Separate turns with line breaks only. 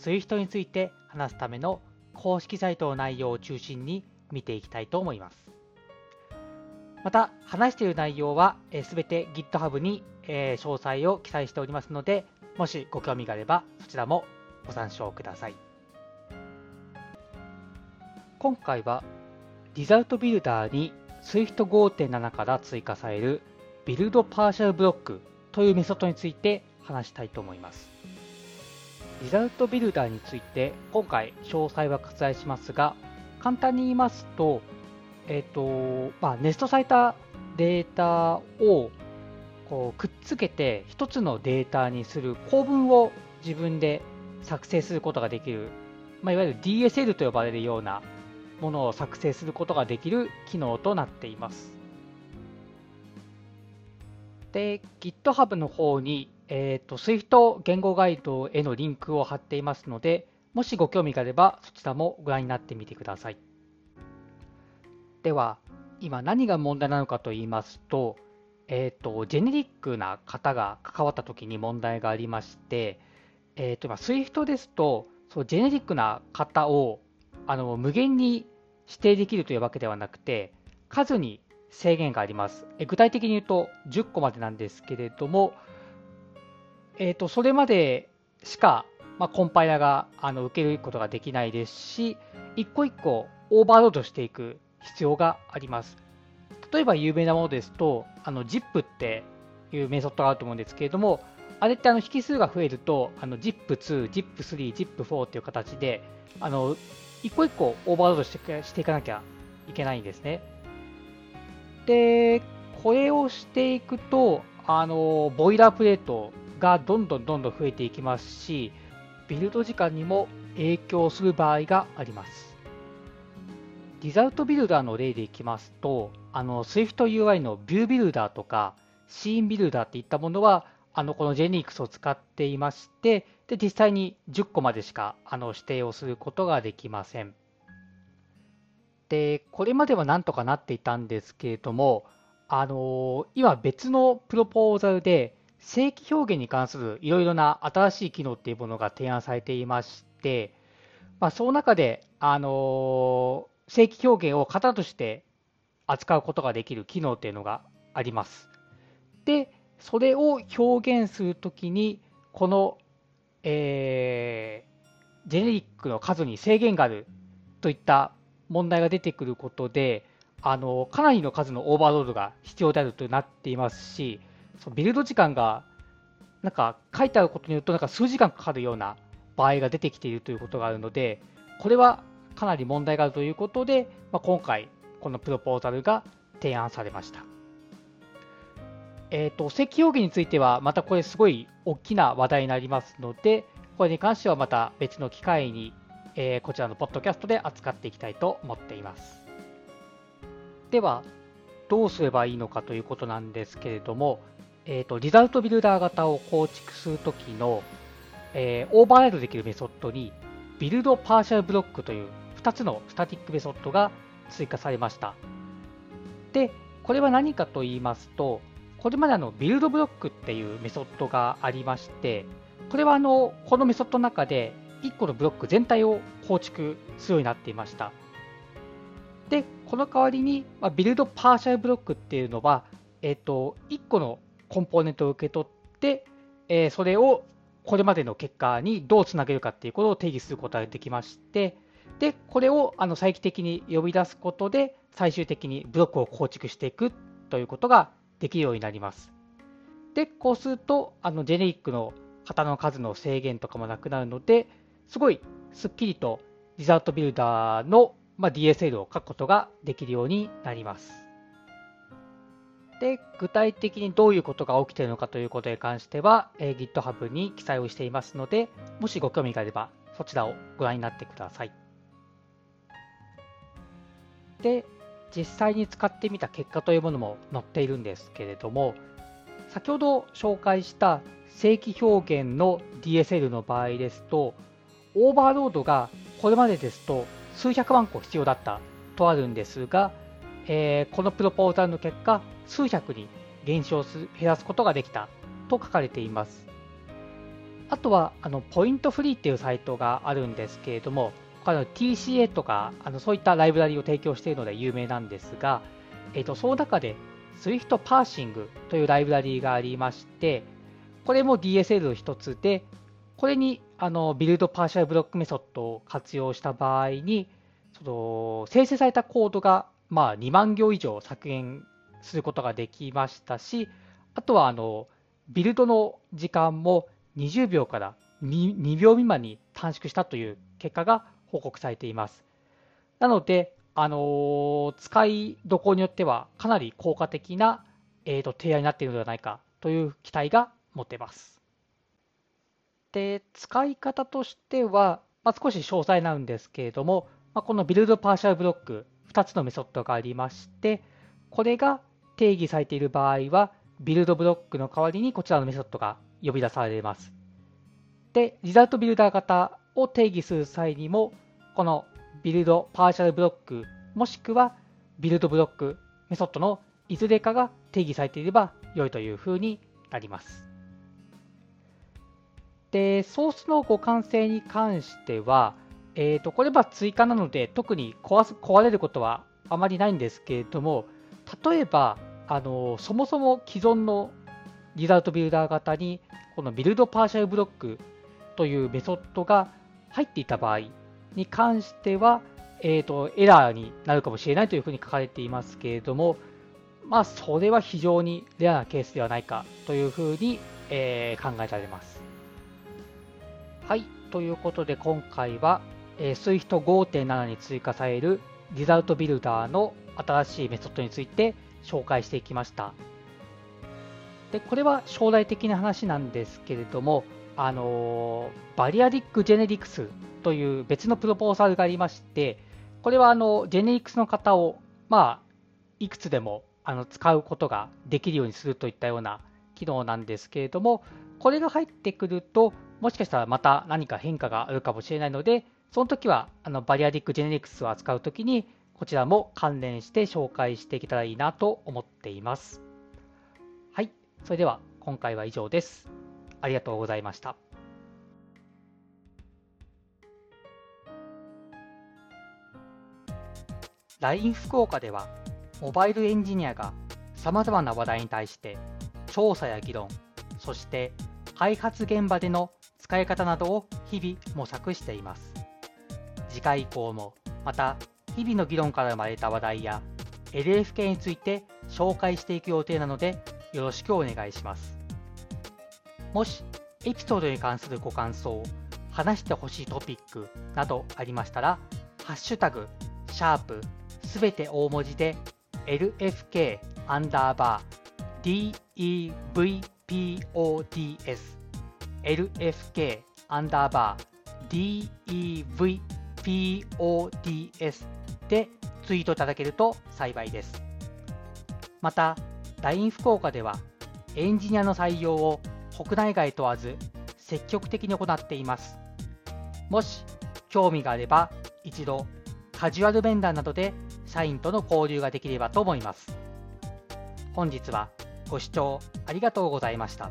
Swift について話すための公式サイトの内容を中心に見ていきたいと思います。また、話している内容はすべて GitHub に詳細を記載しておりますので、もしご興味があればそちらもご参照ください。今回はリザルトビルダーに Swift 5.7から追加されるビルドパーシャルブロックというメソッドについて話したいと思います。リザルトビルダーについて今回詳細は割愛しますが、簡単に言いますと、えっ、ー、と、まあ、ネストされたデータをこうくっつけて一つのデータにする構文を自分で作成することができる、まあ、いわゆる DSL と呼ばれるようなものを作成することができる機能となっています。で、GitHub の方に、えーと、Swift 言語ガイドへのリンクを貼っていますので、もしご興味があればそちらもご覧になってみてください。では、今何が問題なのかと言いますと、えーと、ジェネリックな方が関わった時に問題がありまして、えーと、今 Swift ですと、そうジェネリックな方をあの無限に指定できるというわけではなくて、数に制限があります。え具体的に言うと10個までなんですけれども、えーと、それまでしか、まあ、コンパイラがあの受けることができないですし、一個一個オーバーロードしていく必要があります。例えば有名なものですと、あの ZIP っていうメソッドがあると思うんですけれども、あれってあの引数が増えると、ZIP2、ZIP3、ZIP4 っていう形で、あの一個一個オーバーロードしてしていかなきゃいけないんですね。で、これをしていくと、あの、ボイラープレートがどんどんどんどん増えていきますし、ビルド時間にも影響する場合があります。リザルトビルダーの例でいきますと、あの、SwiftUI のビュービルダーとか、シーンビルダーっていったものは、あの、この JNX を使っていまして、で、実際に10個までしか、あの、指定をすることができません。で、これまではなんとかなっていたんですけれども、あの今別のプロポーザルで正規表現に関するいろいろな新しい機能っていうものが提案されていまして、まあ、その中で、あの正規表現を型として扱うことができる機能っていうのがあります。で、それを表現するときに、この、えー、ジェネリックの数に制限があるといった問題が出てくることで、あのかなりの数のオーバーロードが必要であるとなっていますし、そのビルド時間がなんか書いてあることによるとなんか数時間かかるような場合が出てきているということがあるので、これはかなり問題があるということで、まあ、今回、このプロポーザルが提案されました。えっ、ー、と、正規表現については、またこれすごい大きな話題になりますので、これに関してはまた別の機会にえー、こちらのポッドキャストで扱っていきたいと思っています。では、どうすればいいのかということなんですけれども、えーと、 Result Builder 型を構築するときの、えー、オーバーライドできるメソッドに、 buildPartialBlock という2つの static メソッドが追加されました。で、これは何かと言いますと、これまでの buildBlock っていうメソッドがありまして、これはあのこのメソッドの中で1個のブロック全体を構築するようになっていました。で、この代わりに、まあ、ビルドパーシャルブロックっていうのは、えっ、と、1個のコンポーネントを受け取って、えー、それをこれまでの結果にどうつなげるかっていうことを定義することができまして、で、これをあの再帰的に呼び出すことで、最終的にブロックを構築していくということができるようになります。で、こうすると、あのジェネリックの型の数の制限とかもなくなるので、すごいすっきりとリザートビルダーの、ま、DSL を書くことができるようになります。で、具体的にどういうことが起きているのかということに関しては、え、GitHub に記載をしていますので、もしご興味があれば、そちらをご覧になってください。で、実際に使ってみた結果というものも載っているんですけれども、先ほど紹介した正規表現の DSL の場合ですと、オーバーロードがこれまでですと数百万個必要だったとあるんですが、えー、このプロポーザルの結果、数百に減少す減らすことができたと書かれています。あとは、あのポイントフリーっていうサイトがあるんですけれども、他の TCA とか、あのそういったライブラリを提供しているので有名なんですが、えーと、その中で Swift パーシングというライブラリがありまして、これも DSL の一つで、これにあの buildPartialBlock メソッドを活用した場合に、その生成されたコードがまあ2万行以上削減することができましたし、あとはあのビルドの時間も20秒から 2, 2秒未満に短縮したという結果が報告されています。なので、あのー、使いどころによってはかなり効果的な、えーと、提案になっているのではないかという期待が持てます。で、使い方としては、まあ、少し詳細なんですけれども、まあ、このビルドパーシャルブロック2つのメソッドがありまして、これが定義されている場合は、ビルドブロックの代わりにこちらのメソッドが呼び出されます。で、 Result Builder 型を定義する際にも、この buildPartialBlock もしくは buildBlock メソッドのいずれかが定義されていれば良いというふうになります。で、ソースの互換性に関しては、えーと、これは追加なので特に壊す壊れることはあまりないんですけれども、例えば、あのそもそも既存のリザルトビルダー型にこのビルドパーシャルブロックというメソッドが入っていた場合に関しては、えーと、エラーになるかもしれないというふうに書かれていますけれども、まあ、それは非常にレアなケースではないかというふうに、えー、考えられます。はい、ということで今回は、えー、Swift 5.7に追加されるリザルトビルダーの新しいメソッドについて紹介していきました。でこれは将来的な話なんですけれども、あの Variadic Generics という別の proposal がありまして、これはあの Generics の型を、まあ、いくつでもあの使うことができるようにするといったような機能なんですけれども、これが入ってくると、もしかしたらまた何か変化があるかもしれないので、その時はあの Variadic Generics を扱うときに、こちらも関連して紹介していけたらいいなと思っています。はい、それでは今回は以上です。ありがとうございました。LINE 福岡では、モバイルエンジニアが様々な話題に対して調査や議論、そして開発現場での使い方などを日々模索しています。次回以降もまた日々の議論から生まれた話題や LFK について紹介していく予定なのでよろしくお願いします。もしエピソードに関するご感想、話してほしいトピックなどありましたら、ハッシュタグ、シャープ、すべて大文字で LFK アンダーバー DEVPODS LFK アンダーバー DEVPODS PODS でツイートいただけると幸いです。また、LINE 福岡ではエンジニアの採用を国内外問わず積極的に行っています。もし興味があれば一度カジュアル面談などで社員との交流ができればと思います。本日はご視聴ありがとうございました。